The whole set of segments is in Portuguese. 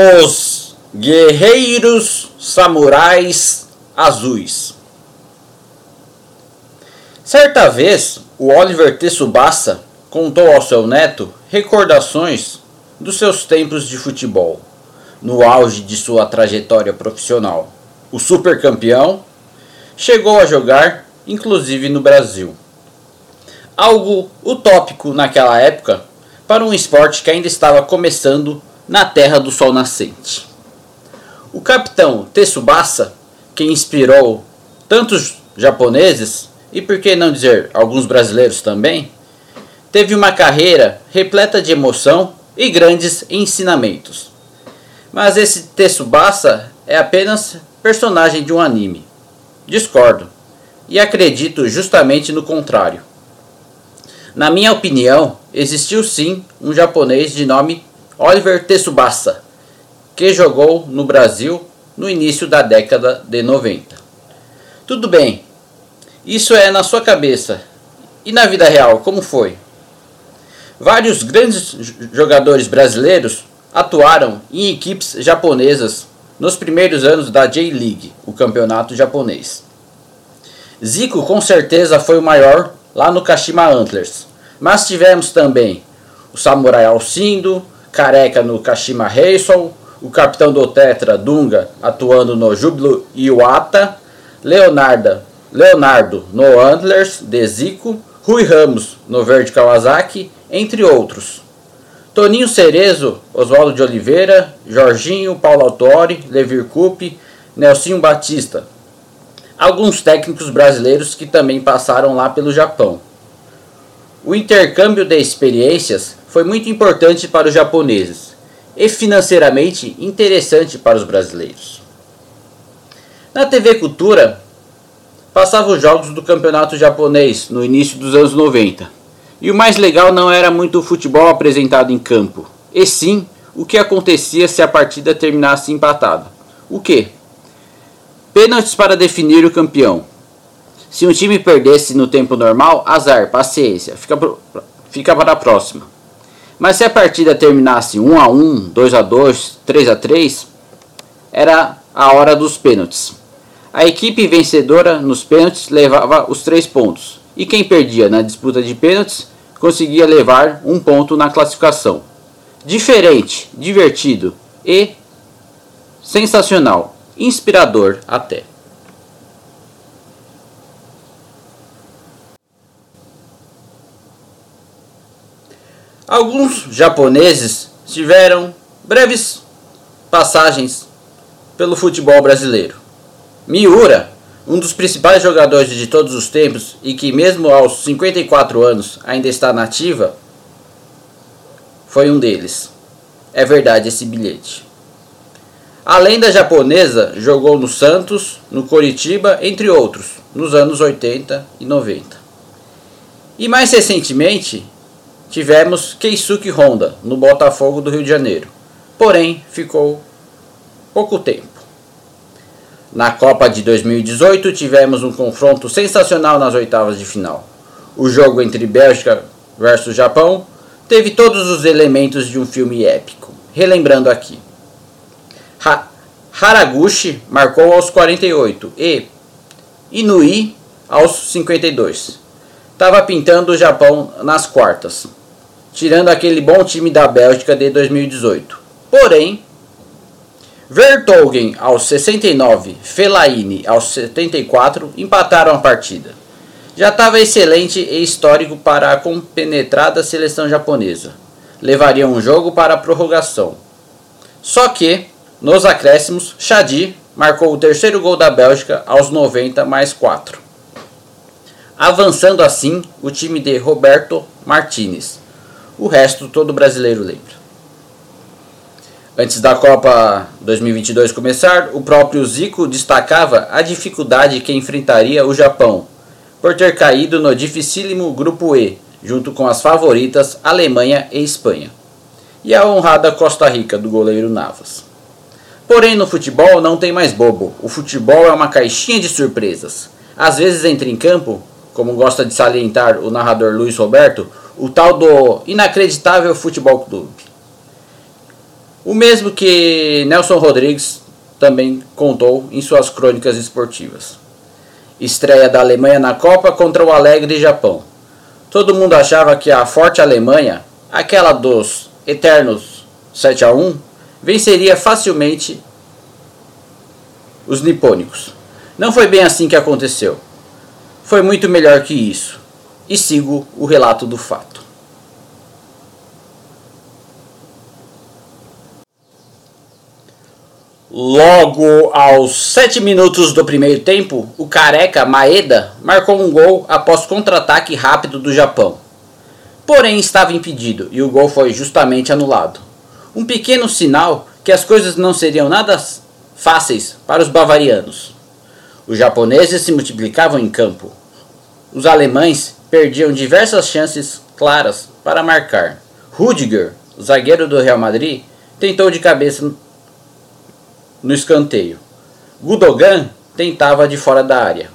Os Guerreiros Samurais Azuis. Certa vez, o Oliver Tsubasa contou ao seu neto recordações dos seus tempos de futebol, no auge de sua trajetória profissional. O supercampeão chegou a jogar inclusive no Brasil. Algo utópico naquela época para um esporte que ainda estava começando na terra do sol nascente. O capitão Tsubasa, que inspirou tantos japoneses e por que não dizer alguns brasileiros também, teve uma carreira repleta de emoção e grandes ensinamentos. Mas esse Tsubasa é apenas personagem de um anime. Discordo e acredito justamente no contrário. Na minha opinião, existiu sim um japonês de nome Oliver Tsubasa, que jogou no Brasil no início da década de 90. Tudo bem, isso é na sua cabeça. E na vida real, como foi? Vários grandes jogadores brasileiros atuaram em equipes japonesas nos primeiros anos da J-League, o campeonato japonês. Zico com certeza foi o maior lá no Kashima Antlers, mas tivemos também o Samurai Alcindo, Careca no Kashima Reysol, o capitão do Tetra Dunga atuando no Júbilo Iwata, Leonardo, Leonardo no Antlers de Zico, Rui Ramos no Verde Kawasaki entre outros. Toninho Cerezo, Oswaldo de Oliveira, Jorginho, Paulo Autori, Levir Coupe, Nelsinho Batista. Alguns técnicos brasileiros que também passaram lá pelo Japão. O intercâmbio de experiências foi muito importante para os japoneses e financeiramente interessante para os brasileiros. Na TV Cultura, passava os jogos do campeonato japonês no início dos anos 90. E o mais legal não era muito o futebol apresentado em campo, e sim o que acontecia se a partida terminasse empatada. O que? Pênaltis para definir o campeão. Se um time perdesse no tempo normal, azar, paciência, fica, fica para a próxima. Mas se a partida terminasse 1 a 1, 2 a 2, 3 a 3, era a hora dos pênaltis. A equipe vencedora nos pênaltis levava os três pontos e quem perdia na disputa de pênaltis conseguia levar um ponto na classificação. Diferente, divertido e sensacional, inspirador até. Alguns japoneses tiveram breves passagens pelo futebol brasileiro. Miura um dos principais jogadores de todos os tempos e que, mesmo aos 54 anos, ainda está nativa, foi um deles. É verdade esse bilhete. A lenda japonesa jogou no Santos, no Coritiba, entre outros, nos anos 80 e 90. E mais recentemente, tivemos Keisuke Honda, no Botafogo do Rio de Janeiro. Porém, ficou pouco tempo. Na Copa de 2018 tivemos um confronto sensacional nas oitavas de final. O jogo entre Bélgica versus Japão teve todos os elementos de um filme épico. Relembrando aqui. Ha Haraguchi marcou aos 48 e Inui aos 52. Estava pintando o Japão nas quartas, tirando aquele bom time da Bélgica de 2018. Porém, Vertogen aos 69, Fellaini aos 74 empataram a partida. Já estava excelente e histórico para a compenetrada seleção japonesa. Levaria um jogo para a prorrogação. Só que, nos acréscimos, Shadi marcou o terceiro gol da Bélgica aos 90 mais 4. Avançando assim o time de Roberto Martinez. O resto todo brasileiro lembra. Antes da Copa 2022 começar, o próprio Zico destacava a dificuldade que enfrentaria o Japão, por ter caído no dificílimo Grupo E, junto com as favoritas Alemanha e Espanha, e a honrada Costa Rica do goleiro Navas. Porém, no futebol não tem mais bobo, o futebol é uma caixinha de surpresas. Às vezes entra em campo, como gosta de salientar o narrador Luiz Roberto, o tal do inacreditável futebol clube O mesmo que Nelson Rodrigues também contou em suas crônicas esportivas. Estreia da Alemanha na Copa contra o alegre Japão. Todo mundo achava que a forte Alemanha, aquela dos eternos 7 a 1, venceria facilmente os nipônicos. Não foi bem assim que aconteceu. Foi muito melhor que isso. E sigo o relato do fato. Logo aos 7 minutos do primeiro tempo, o careca Maeda marcou um gol após contra-ataque rápido do Japão. Porém, estava impedido e o gol foi justamente anulado. Um pequeno sinal que as coisas não seriam nada fáceis para os bavarianos. Os japoneses se multiplicavam em campo. Os alemães perdiam diversas chances claras para marcar. Rudiger, zagueiro do Real Madrid, tentou de cabeça no escanteio. Gudogan tentava de fora da área.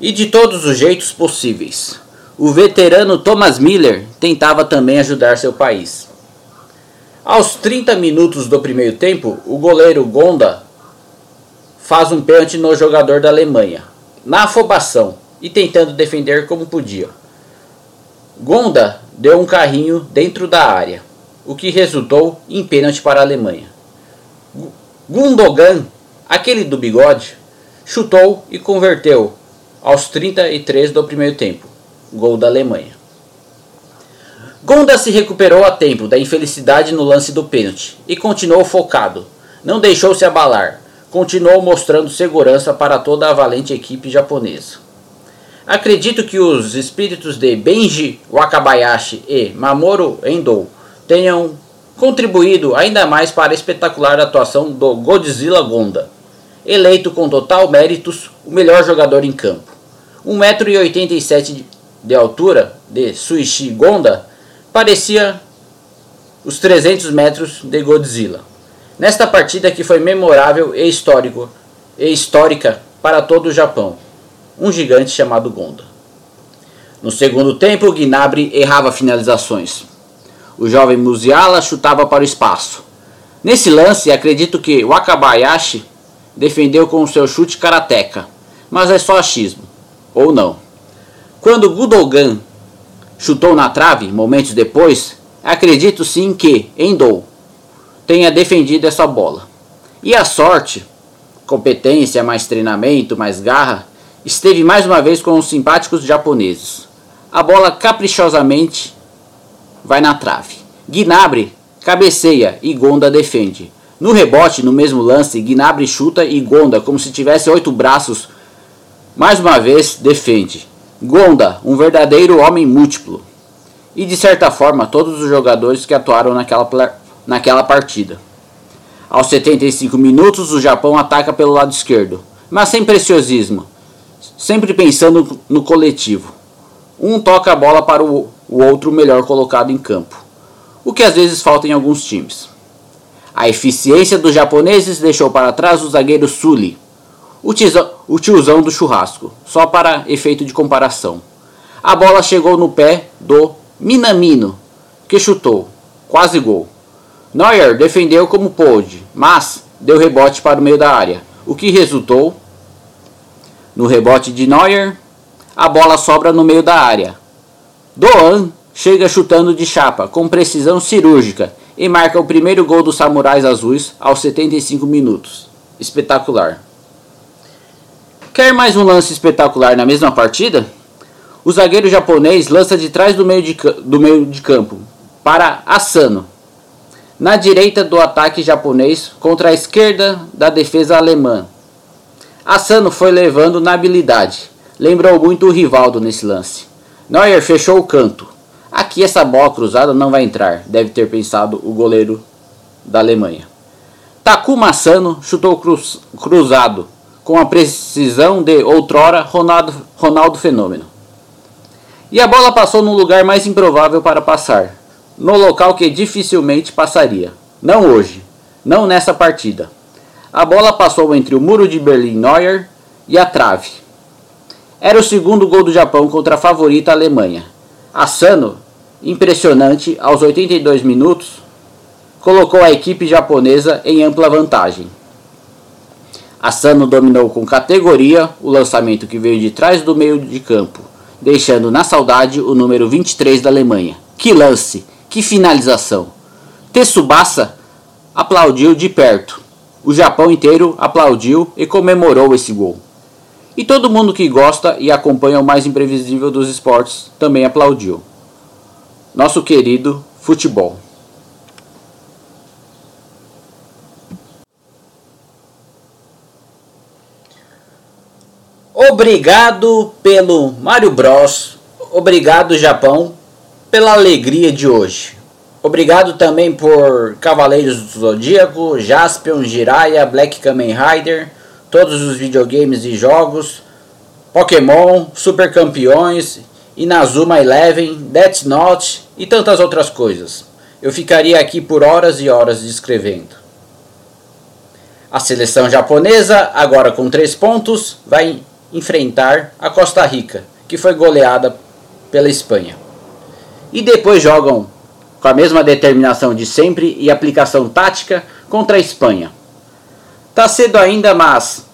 E de todos os jeitos possíveis. O veterano Thomas Miller tentava também ajudar seu país. Aos 30 minutos do primeiro tempo, o goleiro Gonda faz um pênalti no jogador da Alemanha, na afobação e tentando defender como podia. Gonda deu um carrinho dentro da área, o que resultou em pênalti para a Alemanha. Gundogan, aquele do bigode, chutou e converteu aos 33 do primeiro tempo, gol da Alemanha. Gonda se recuperou a tempo da infelicidade no lance do pênalti e continuou focado. Não deixou se abalar. Continuou mostrando segurança para toda a valente equipe japonesa. Acredito que os espíritos de Benji Wakabayashi e Mamoru Endo tenham contribuído ainda mais para a espetacular atuação do Godzilla Gonda, eleito com total méritos o melhor jogador em campo. 1,87m de altura de Suichi Gonda parecia os 300 metros de Godzilla. Nesta partida que foi memorável e histórico e histórica para todo o Japão, um gigante chamado Gonda. No segundo tempo, Gnabry errava finalizações. O jovem Musiala chutava para o espaço. Nesse lance, acredito que Wakabayashi defendeu com o seu chute karateca, mas é só achismo. Ou não. Quando Gudogan chutou na trave, momentos depois, acredito sim que Endo tenha defendido essa bola. E a sorte, competência, mais treinamento, mais garra, esteve mais uma vez com os simpáticos japoneses. A bola caprichosamente vai na trave. Gnabry cabeceia e Gonda defende. No rebote, no mesmo lance, Gnabry chuta e Gonda, como se tivesse oito braços, mais uma vez defende. Gonda, um verdadeiro homem múltiplo. E de certa forma, todos os jogadores que atuaram naquela, naquela partida. Aos 75 minutos, o Japão ataca pelo lado esquerdo, mas sem preciosismo, sempre pensando no coletivo. Um toca a bola para o outro melhor colocado em campo, o que às vezes falta em alguns times. A eficiência dos japoneses deixou para trás o zagueiro Sully, o tiozão, o tiozão do churrasco, só para efeito de comparação. A bola chegou no pé do Minamino, que chutou, quase gol. Neuer defendeu como pôde, mas deu rebote para o meio da área, o que resultou no rebote de Neuer, a bola sobra no meio da área, Doan chega chutando de chapa, com precisão cirúrgica, e marca o primeiro gol dos Samurais Azuis aos 75 minutos. Espetacular. Quer mais um lance espetacular na mesma partida? O zagueiro japonês lança de trás do meio de, do meio de campo para Asano, na direita do ataque japonês contra a esquerda da defesa alemã. Asano foi levando na habilidade. Lembrou muito o Rivaldo nesse lance. Neuer fechou o canto. Aqui essa bola cruzada não vai entrar, deve ter pensado o goleiro da Alemanha. Takuma Sano chutou cruz, cruzado, com a precisão de outrora Ronaldo, Ronaldo Fenômeno. E a bola passou no lugar mais improvável para passar, no local que dificilmente passaria. Não hoje, não nessa partida. A bola passou entre o muro de Berlim Neuer e a trave. Era o segundo gol do Japão contra a favorita Alemanha. Asano, impressionante, aos 82 minutos, colocou a equipe japonesa em ampla vantagem. Asano dominou com categoria o lançamento que veio de trás do meio de campo, deixando na saudade o número 23 da Alemanha. Que lance! Que finalização! Tsubasa aplaudiu de perto. O Japão inteiro aplaudiu e comemorou esse gol. E todo mundo que gosta e acompanha o mais imprevisível dos esportes também aplaudiu. Nosso querido futebol. Obrigado pelo Mario Bros. Obrigado, Japão, pela alegria de hoje. Obrigado também por Cavaleiros do Zodíaco, Jaspion, Jiraiya, Black Kamen Rider, todos os videogames e jogos, Pokémon, Super Campeões, Inazuma Eleven, Death Note e tantas outras coisas. Eu ficaria aqui por horas e horas descrevendo. A seleção japonesa, agora com 3 pontos, vai enfrentar a Costa Rica, que foi goleada pela Espanha. E depois jogam com a mesma determinação de sempre e aplicação tática contra a Espanha. Tá cedo ainda, mas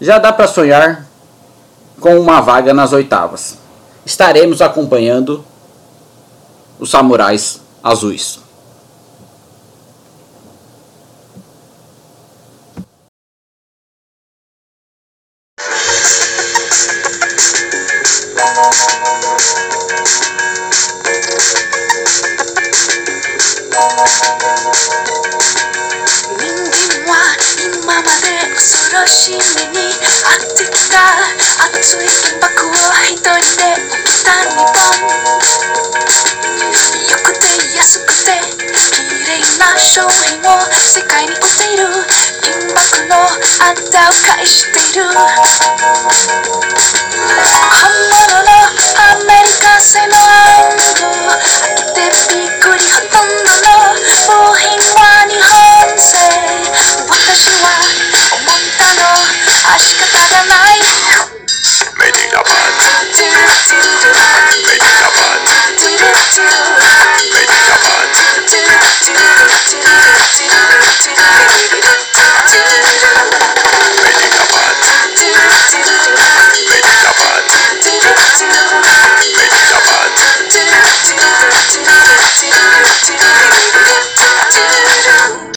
já dá para sonhar com uma vaga nas oitavas. Estaremos acompanhando os samurais azuis. 人間は今まで恐ろしい目に遭ってきた熱い原爆を一人で起きた日本よくて安くて綺麗な商品を世界に売っている。原爆のあんたを返している。本物のアメリカ製の暗号開けてびっくりほとんど